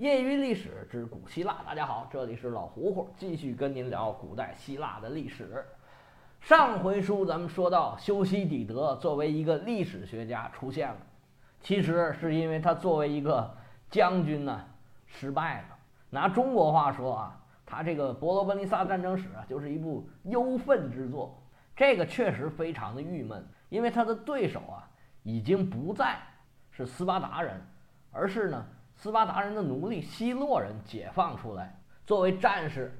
业余历史之古希腊，大家好，这里是老胡胡，继续跟您聊古代希腊的历史。上回书咱们说到，修昔底德作为一个历史学家出现了，其实是因为他作为一个将军呢失败了。拿中国话说啊，他这个《伯罗奔尼撒战争史》啊，就是一部忧愤之作。这个确实非常的郁闷，因为他的对手啊已经不再是斯巴达人，而是呢。斯巴达人的奴隶希洛人解放出来，作为战士，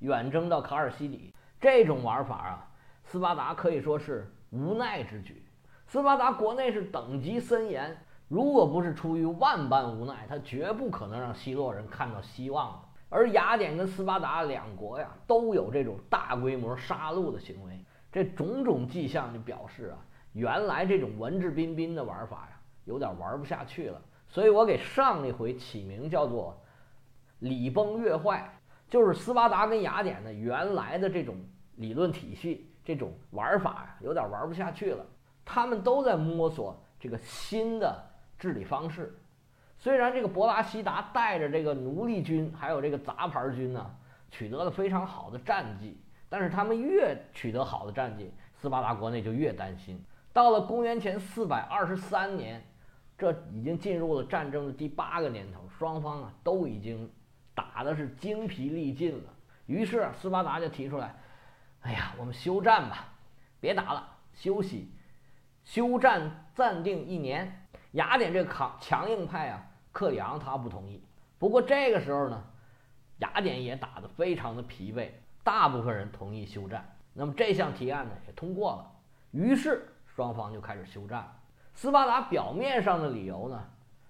远征到卡尔西里。这种玩法啊，斯巴达可以说是无奈之举。斯巴达国内是等级森严，如果不是出于万般无奈，他绝不可能让希洛人看到希望的。而雅典跟斯巴达两国呀，都有这种大规模杀戮的行为，这种种迹象就表示啊，原来这种文质彬彬的玩法呀，有点玩不下去了。所以我给上一回起名叫做“礼崩乐坏”，就是斯巴达跟雅典的原来的这种理论体系、这种玩法呀，有点玩不下去了。他们都在摸索这个新的治理方式。虽然这个博拉西达带着这个奴隶军还有这个杂牌军呢，取得了非常好的战绩，但是他们越取得好的战绩，斯巴达国内就越担心。到了公元前四百二十三年。这已经进入了战争的第八个年头，双方啊都已经打的是精疲力尽了。于是斯巴达就提出来：“哎呀，我们休战吧，别打了，休息，休战暂定一年。”雅典这个强硬派啊，克里昂他不同意。不过这个时候呢，雅典也打得非常的疲惫，大部分人同意休战。那么这项提案呢也通过了，于是双方就开始休战。斯巴达表面上的理由呢，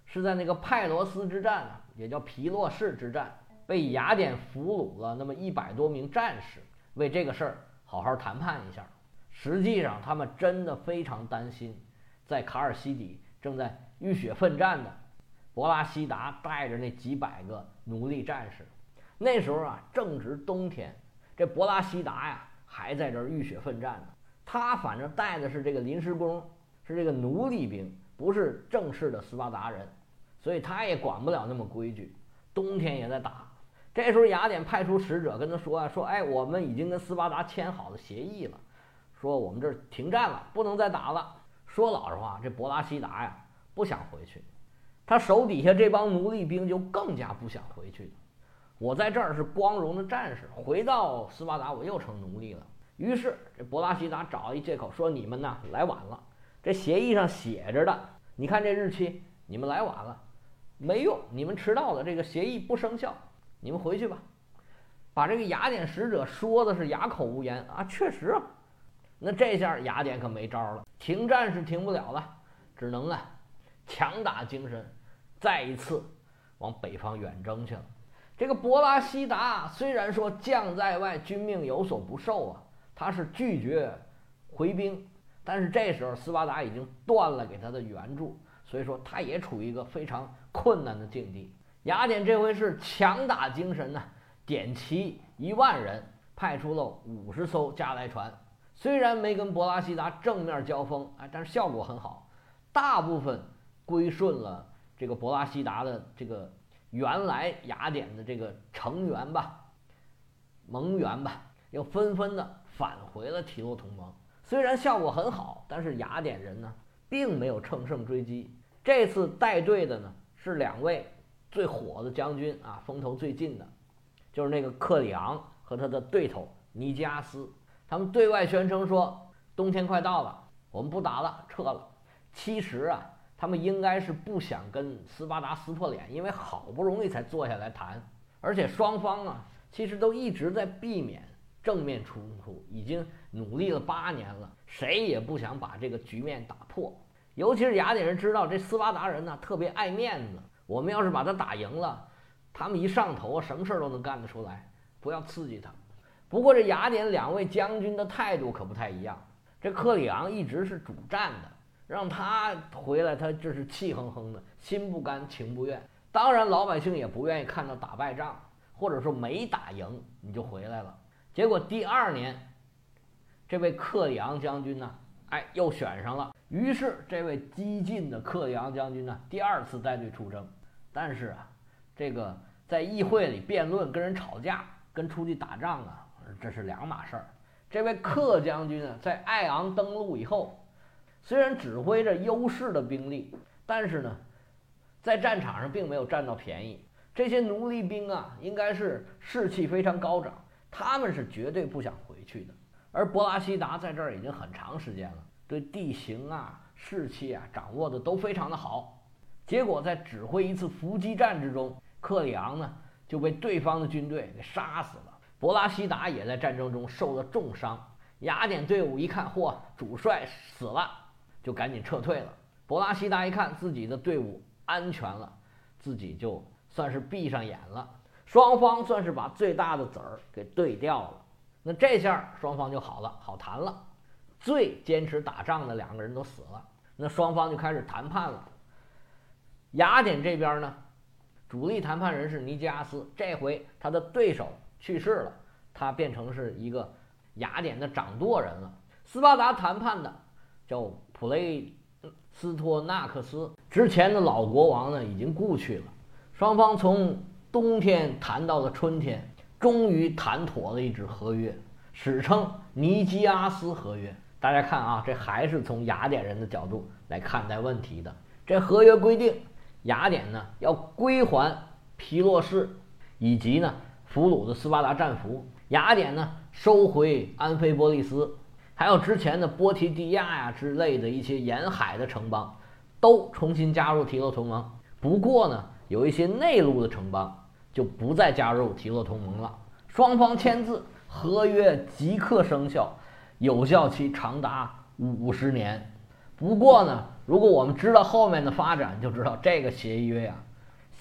是在那个派罗斯之战啊，也叫皮洛士之战，被雅典俘虏了那么一百多名战士，为这个事儿好好谈判一下。实际上，他们真的非常担心，在卡尔西底正在浴血奋战的博拉西达带着那几百个奴隶战士。那时候啊，正值冬天，这博拉西达呀还在这儿浴血奋战呢。他反正带的是这个临时工。是这个奴隶兵，不是正式的斯巴达人，所以他也管不了那么规矩。冬天也在打。这时候雅典派出使者跟他说啊，说哎，我们已经跟斯巴达签好了协议了，说我们这儿停战了，不能再打了。说老实话，这博拉西达呀不想回去，他手底下这帮奴隶兵就更加不想回去。我在这儿是光荣的战士，回到斯巴达我又成奴隶了。于是这博拉西达找一借口说，你们呢来晚了。这协议上写着的，你看这日期，你们来晚了，没用，你们迟到了，这个协议不生效，你们回去吧。把这个雅典使者说的是哑口无言啊，确实啊。那这下雅典可没招了，停战是停不了了，只能啊强打精神，再一次往北方远征去了。这个博拉西达虽然说将在外，君命有所不受啊，他是拒绝回兵。但是这时候斯巴达已经断了给他的援助，所以说他也处于一个非常困难的境地。雅典这回是强打精神呢，点齐一万人，派出了五十艘加莱船。虽然没跟博拉西达正面交锋，哎，但是效果很好，大部分归顺了这个博拉西达的这个原来雅典的这个成员吧，盟员吧，又纷纷的返回了提洛同盟。虽然效果很好，但是雅典人呢，并没有乘胜追击。这次带队的呢，是两位最火的将军啊，风头最近的，就是那个克里昂和他的对头尼基阿斯。他们对外宣称说，冬天快到了，我们不打了，撤了。其实啊，他们应该是不想跟斯巴达撕破脸，因为好不容易才坐下来谈，而且双方啊，其实都一直在避免。正面冲突已经努力了八年了，谁也不想把这个局面打破。尤其是雅典人知道这斯巴达人呢特别爱面子，我们要是把他打赢了，他们一上头什么事儿都能干得出来，不要刺激他。不过这雅典两位将军的态度可不太一样。这克里昂一直是主战的，让他回来，他这是气哼哼的，心不甘情不愿。当然，老百姓也不愿意看到打败仗，或者说没打赢你就回来了。结果第二年，这位克里昂将军呢，哎，又选上了。于是这位激进的克里昂将军呢，第二次带队出征。但是啊，这个在议会里辩论、跟人吵架，跟出去打仗啊，这是两码事儿。这位克将军呢，在爱昂登陆以后，虽然指挥着优势的兵力，但是呢，在战场上并没有占到便宜。这些奴隶兵啊，应该是士气非常高涨，他们是绝对不想回去的。而博拉西达在这儿已经很长时间了，对地形啊、士气啊掌握的都非常的好。结果在指挥一次伏击战之中，克里昂呢就被对方的军队给杀死了。博拉西达也在战争中受了重伤。雅典队伍一看，嚯，主帅死了，就赶紧撤退了。博拉西达一看自己的队伍安全了，自己就算是闭上眼了。双方算是把最大的子儿给对掉了。那这下双方就好了，好谈了。最坚持打仗的两个人都死了，那双方就开始谈判了。雅典这边呢，主力谈判人是尼基阿斯，这回他的对手去世了，他变成是一个雅典的掌舵人了。斯巴达谈判的叫普雷斯托纳克斯，之前的老国王呢已经故去了。双方从冬天谈到了春天。终于谈妥了一纸合约，史称尼基阿斯合约。大家看啊，这还是从雅典人的角度来看待问题的。这合约规定，雅典呢要归还皮洛士以及呢俘虏的斯巴达战俘；雅典呢收回安菲波利斯，还有之前的波提蒂亚呀之类的一些沿海的城邦，都重新加入提洛同盟。不过呢，有一些内陆的城邦。就不再加入提洛同盟了。双方签字，合约即刻生效，有效期长达五十年。不过呢，如果我们知道后面的发展，就知道这个协约呀，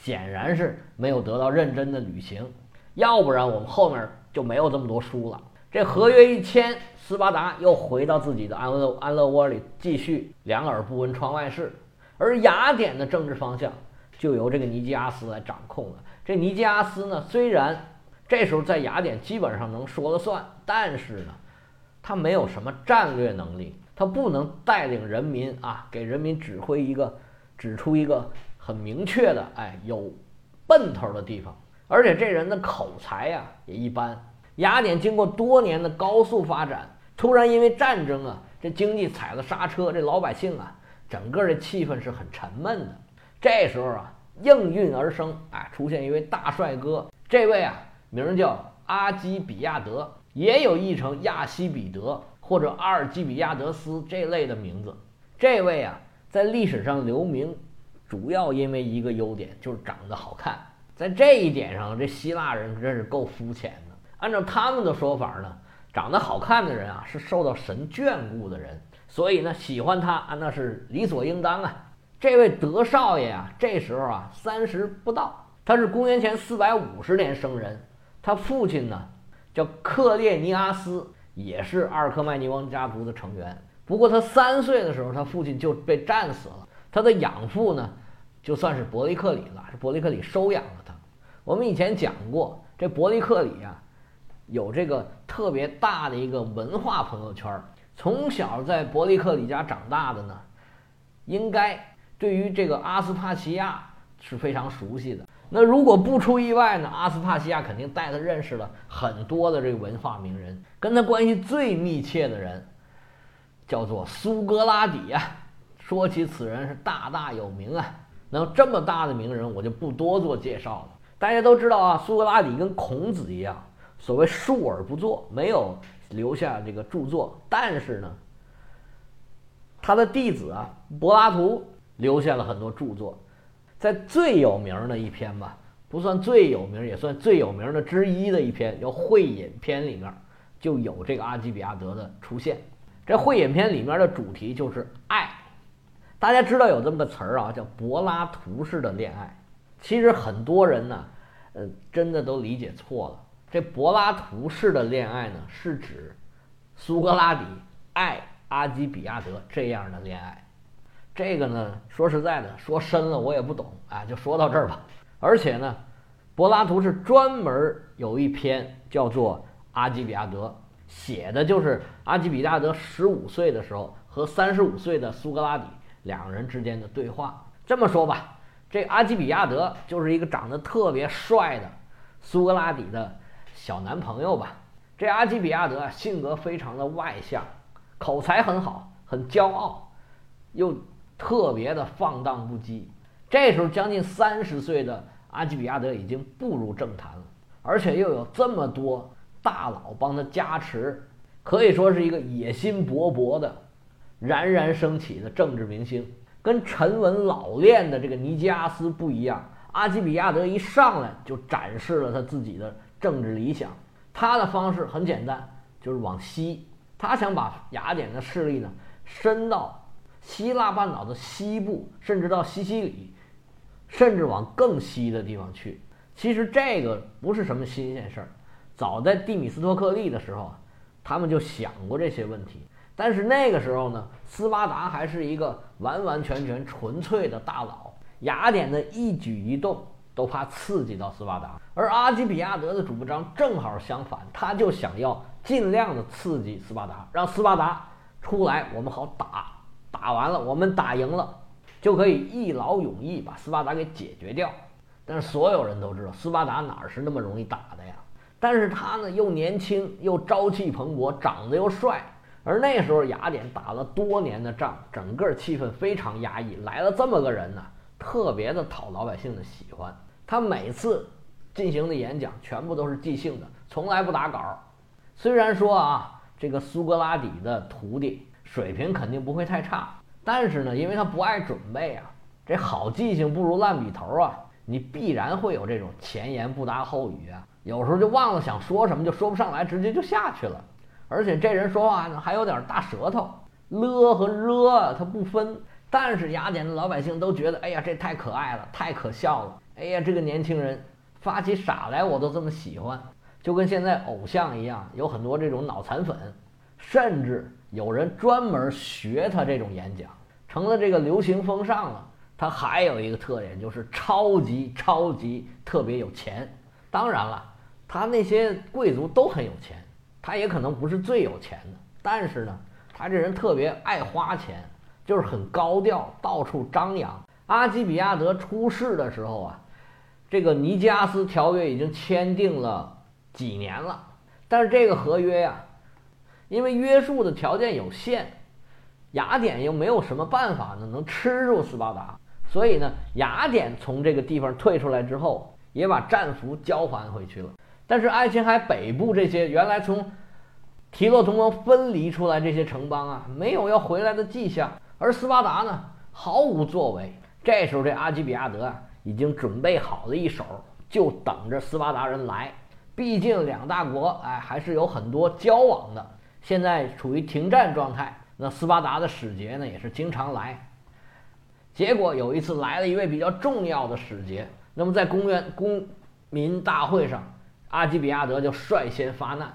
显然是没有得到认真的履行。要不然我们后面就没有这么多书了。这合约一签，斯巴达又回到自己的安乐安乐窝里，继续两耳不闻窗外事。而雅典的政治方向就由这个尼基阿斯来掌控了。这尼基阿斯呢，虽然这时候在雅典基本上能说了算，但是呢，他没有什么战略能力，他不能带领人民啊，给人民指挥一个，指出一个很明确的，哎，有奔头的地方。而且这人的口才呀也一般。雅典经过多年的高速发展，突然因为战争啊，这经济踩了刹车，这老百姓啊，整个的气氛是很沉闷的。这时候啊。应运而生，哎，出现一位大帅哥。这位啊，名叫阿基比亚德，也有译成亚西比德或者阿尔基比亚德斯这类的名字。这位啊，在历史上留名，主要因为一个优点，就是长得好看。在这一点上，这希腊人真是够肤浅的。按照他们的说法呢，长得好看的人啊，是受到神眷顾的人，所以呢，喜欢他啊，那是理所应当啊。这位德少爷啊，这时候啊三十不到，他是公元前四百五十年生人。他父亲呢叫克列尼阿斯，也是阿尔克迈尼王家族的成员。不过他三岁的时候，他父亲就被战死了。他的养父呢，就算是伯利克里了，是伯利克里收养了他。我们以前讲过，这伯利克里啊，有这个特别大的一个文化朋友圈。从小在伯利克里家长大的呢，应该。对于这个阿斯帕奇亚是非常熟悉的。那如果不出意外呢，阿斯帕奇亚肯定带他认识了很多的这个文化名人。跟他关系最密切的人叫做苏格拉底呀。说起此人是大大有名啊。那这么大的名人，我就不多做介绍了。大家都知道啊，苏格拉底跟孔子一样，所谓述而不作，没有留下这个著作。但是呢，他的弟子啊，柏拉图。留下了很多著作，在最有名的一篇吧，不算最有名，也算最有名的之一的一篇，叫《会饮篇》里面就有这个阿基比亚德的出现。这《会饮篇》里面的主题就是爱，大家知道有这么个词儿啊，叫柏拉图式的恋爱。其实很多人呢，呃，真的都理解错了。这柏拉图式的恋爱呢，是指苏格拉底爱阿基比亚德这样的恋爱。这个呢，说实在的，说深了我也不懂啊，就说到这儿吧。而且呢，柏拉图是专门有一篇叫做《阿基比亚德》，写的就是阿基比亚德十五岁的时候和三十五岁的苏格拉底两人之间的对话。这么说吧，这阿基比亚德就是一个长得特别帅的苏格拉底的小男朋友吧。这阿基比亚德性格非常的外向，口才很好，很骄傲，又特别的放荡不羁。这时候将近三十岁的阿基比亚德已经步入政坛了，而且又有这么多大佬帮他加持，可以说是一个野心勃勃的、冉冉升起的政治明星。跟沉稳老练的这个尼基阿斯不一样，阿基比亚德一上来就展示了他自己的政治理想。他的方式很简单，就是往西，他想把雅典的势力呢伸到希腊半岛的西部，甚至到西西里，甚至往更西的地方去。其实这个不是什么新鲜事儿，早在蒂米斯托克利的时候，他们就想过这些问题。但是那个时候呢，斯巴达还是一个完完全全纯粹的大佬，雅典的一举一动都怕刺激到斯巴达，而阿基比亚德的主张正好相反，他就想要尽量的刺激斯巴达，让斯巴达出来，我们好打，打完了我们打赢了，就可以一劳永逸把斯巴达给解决掉。但是所有人都知道，斯巴达哪是那么容易打的呀？但是他呢，又年轻又朝气蓬勃，长得又帅。而那时候雅典打了多年的仗，整个气氛非常压抑。来了这么个人呢，特别的讨老百姓的喜欢。他每次进行的演讲全部都是即兴的，从来不打稿。虽然说啊，这个苏格拉底的徒弟水平肯定不会太差，但是呢，因为他不爱准备啊，这好记性不如烂笔头啊，你必然会有这种前言不搭后语啊，有时候就忘了想说什么，就说不上来，直接就下去了。而且这人说话呢还有点大舌头，了和热他不分。但是雅典的老百姓都觉得，哎呀，这太可爱了，太可笑了。哎呀，这个年轻人发起傻来我都这么喜欢，就跟现在偶像一样，有很多这种脑残粉，甚至有人专门学他这种演讲，成了这个流行风尚了。他还有一个特点，就是超级超级特别有钱。当然了，他那些贵族都很有钱。他也可能不是最有钱的，但是呢，他这人特别爱花钱，就是很高调，到处张扬。阿基比亚德出事的时候啊，这个尼加斯条约已经签订了几年了，但是这个合约呀，因为约束的条件有限，雅典又没有什么办法呢能吃住斯巴达，所以呢，雅典从这个地方退出来之后，也把战俘交还回去了。但是爱琴海北部这些原来从提洛同盟分离出来这些城邦啊，没有要回来的迹象，而斯巴达呢毫无作为。这时候这阿基比亚德啊已经准备好了一手，就等着斯巴达人来。毕竟两大国哎还是有很多交往的，现在处于停战状态。那斯巴达的使节呢也是经常来。结果有一次来了一位比较重要的使节，那么在公园公民大会上。阿基比亚德就率先发难，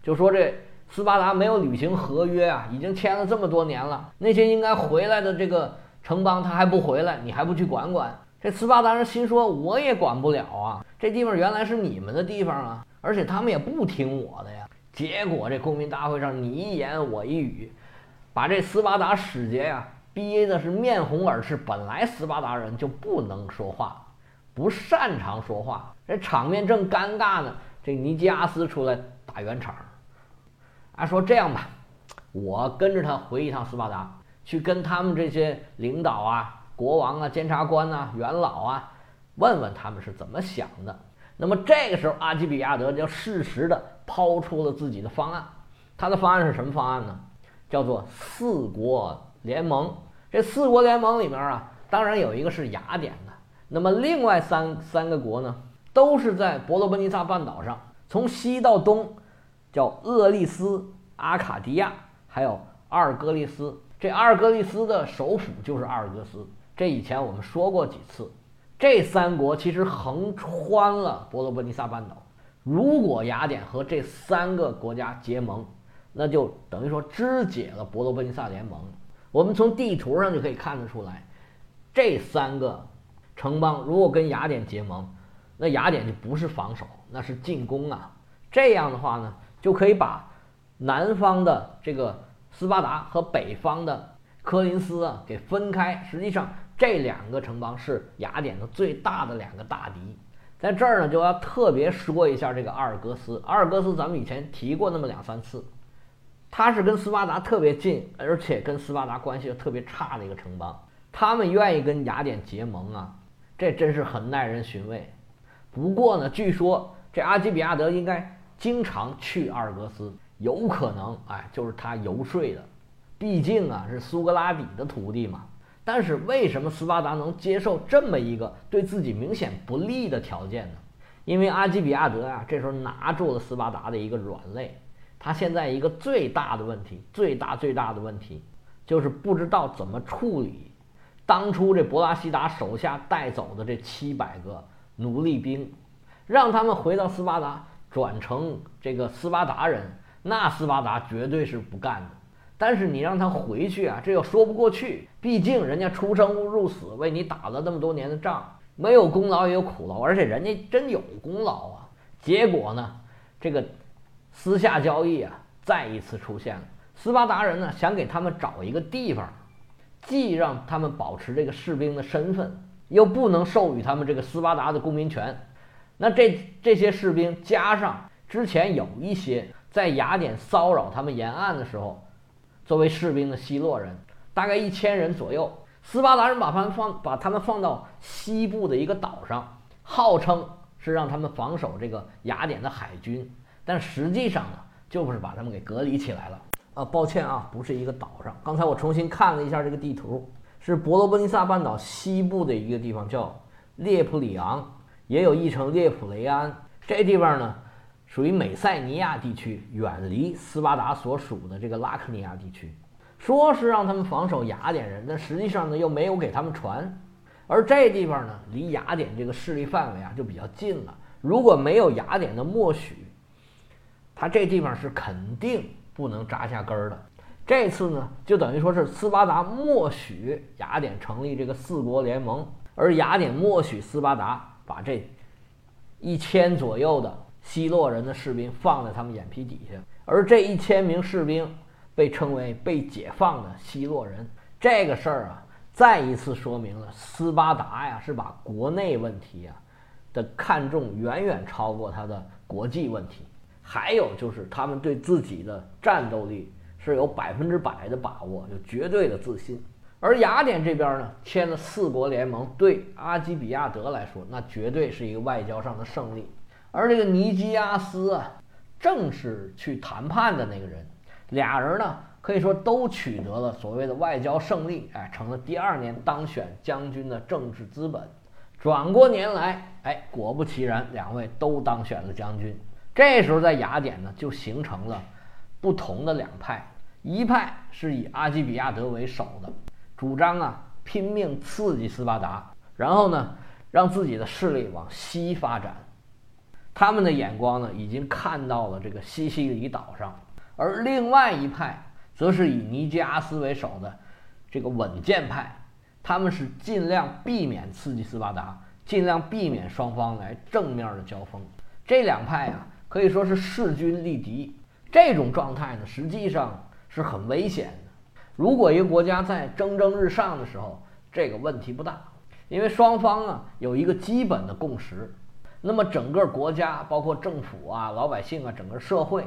就说这斯巴达没有履行合约啊，已经签了这么多年了，那些应该回来的这个城邦他还不回来，你还不去管管？这斯巴达人心说我也管不了啊，这地方原来是你们的地方啊，而且他们也不听我的呀。结果这公民大会上你一言我一语，把这斯巴达使节呀逼的是面红耳赤。本来斯巴达人就不能说话。不擅长说话，这场面正尴尬呢。这尼基阿斯出来打圆场，啊，说这样吧，我跟着他回一趟斯巴达，去跟他们这些领导啊、国王啊、监察官呐、元老啊，问问他们是怎么想的。那么这个时候，阿基比亚德就适时的抛出了自己的方案。他的方案是什么方案呢？叫做四国联盟。这四国联盟里面啊，当然有一个是雅典的。那么另外三三个国呢，都是在伯罗奔尼撒半岛上，从西到东，叫厄利斯、阿卡迪亚，还有阿尔戈利斯。这阿尔戈利斯的首府就是阿尔戈斯。这以前我们说过几次。这三国其实横穿了伯罗奔尼撒半岛。如果雅典和这三个国家结盟，那就等于说肢解了伯罗奔尼撒联盟。我们从地图上就可以看得出来，这三个。城邦如果跟雅典结盟，那雅典就不是防守，那是进攻啊。这样的话呢，就可以把南方的这个斯巴达和北方的科林斯啊给分开。实际上，这两个城邦是雅典的最大的两个大敌。在这儿呢，就要特别说一下这个阿尔戈斯。阿尔戈斯咱们以前提过那么两三次，他是跟斯巴达特别近，而且跟斯巴达关系又特别差的一个城邦。他们愿意跟雅典结盟啊，这真是很耐人寻味。不过呢，据说这阿基比亚德应该经常去阿尔戈斯，有可能哎，就是他游说的。毕竟啊，是苏格拉底的徒弟嘛。但是为什么斯巴达能接受这么一个对自己明显不利的条件呢？因为阿基比亚德啊，这时候拿住了斯巴达的一个软肋。他现在一个最大的问题，最大最大的问题，就是不知道怎么处理当初这博拉西达手下带走的这七百个奴隶兵，让他们回到斯巴达，转成这个斯巴达人，那斯巴达绝对是不干的。但是你让他回去啊，这又说不过去。毕竟人家出生入死为你打了那么多年的仗，没有功劳也有苦劳，而且人家真有功劳啊。结果呢，这个私下交易啊，再一次出现了。斯巴达人呢，想给他们找一个地方，既让他们保持这个士兵的身份，又不能授予他们这个斯巴达的公民权。那这这些士兵加上之前有一些在雅典骚扰他们沿岸的时候。作为士兵的希洛人，大概一千人左右。斯巴达人把他们放，把他们放到西部的一个岛上，号称是让他们防守这个雅典的海军，但实际上呢，就是把他们给隔离起来了。啊，抱歉啊，不是一个岛上。刚才我重新看了一下这个地图，是伯罗奔尼撒半岛西部的一个地方，叫列普里昂，也有译成列普雷安。这地方呢？属于美塞尼亚地区，远离斯巴达所属的这个拉克尼亚地区，说是让他们防守雅典人，但实际上呢又没有给他们船。而这地方呢，离雅典这个势力范围啊就比较近了。如果没有雅典的默许，他这地方是肯定不能扎下根儿的。这次呢，就等于说是斯巴达默许雅典成立这个四国联盟，而雅典默许斯巴达把这一千左右的。希洛人的士兵放在他们眼皮底下，而这一千名士兵被称为被解放的希洛人。这个事儿啊，再一次说明了斯巴达呀是把国内问题啊的看重远远超过他的国际问题。还有就是他们对自己的战斗力是有百分之百的把握，有绝对的自信。而雅典这边呢，签了四国联盟，对阿基比亚德来说，那绝对是一个外交上的胜利。而这个尼基亚斯啊，正是去谈判的那个人，俩人呢可以说都取得了所谓的外交胜利，哎，成了第二年当选将军的政治资本。转过年来，哎，果不其然，两位都当选了将军。这时候在雅典呢，就形成了不同的两派，一派是以阿基比亚德为首的，主张啊拼命刺激斯巴达，然后呢让自己的势力往西发展。他们的眼光呢，已经看到了这个西西里岛上，而另外一派则是以尼基阿斯为首的这个稳健派，他们是尽量避免刺激斯巴达，尽量避免双方来正面的交锋。这两派啊，可以说是势均力敌。这种状态呢，实际上是很危险的。如果一个国家在蒸蒸日上的时候，这个问题不大，因为双方啊有一个基本的共识。那么整个国家，包括政府啊、老百姓啊，整个社会，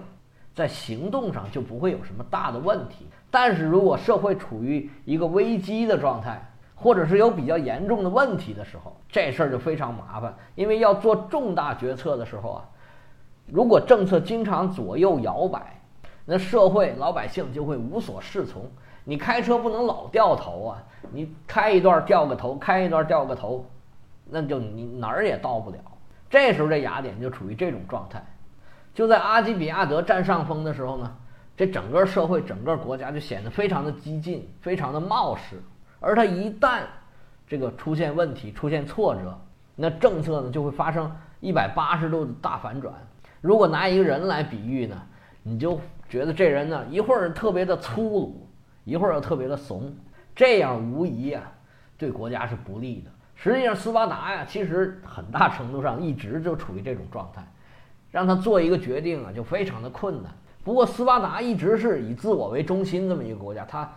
在行动上就不会有什么大的问题。但是如果社会处于一个危机的状态，或者是有比较严重的问题的时候，这事儿就非常麻烦。因为要做重大决策的时候啊，如果政策经常左右摇摆，那社会老百姓就会无所适从。你开车不能老掉头啊，你开一段掉个头，开一段掉个头，那就你哪儿也到不了。这时候，这雅典就处于这种状态。就在阿基比亚德占上风的时候呢，这整个社会、整个国家就显得非常的激进、非常的冒失。而他一旦这个出现问题、出现挫折，那政策呢就会发生一百八十度的大反转。如果拿一个人来比喻呢，你就觉得这人呢一会儿特别的粗鲁，一会儿又特别的怂，这样无疑啊对国家是不利的。实际上，斯巴达呀，其实很大程度上一直就处于这种状态，让他做一个决定啊，就非常的困难。不过，斯巴达一直是以自我为中心这么一个国家，它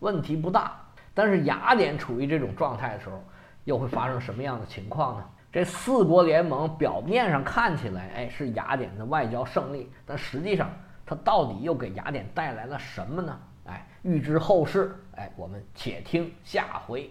问题不大。但是雅典处于这种状态的时候，又会发生什么样的情况呢？这四国联盟表面上看起来，哎，是雅典的外交胜利，但实际上它到底又给雅典带来了什么呢？哎，预知后事，哎，我们且听下回。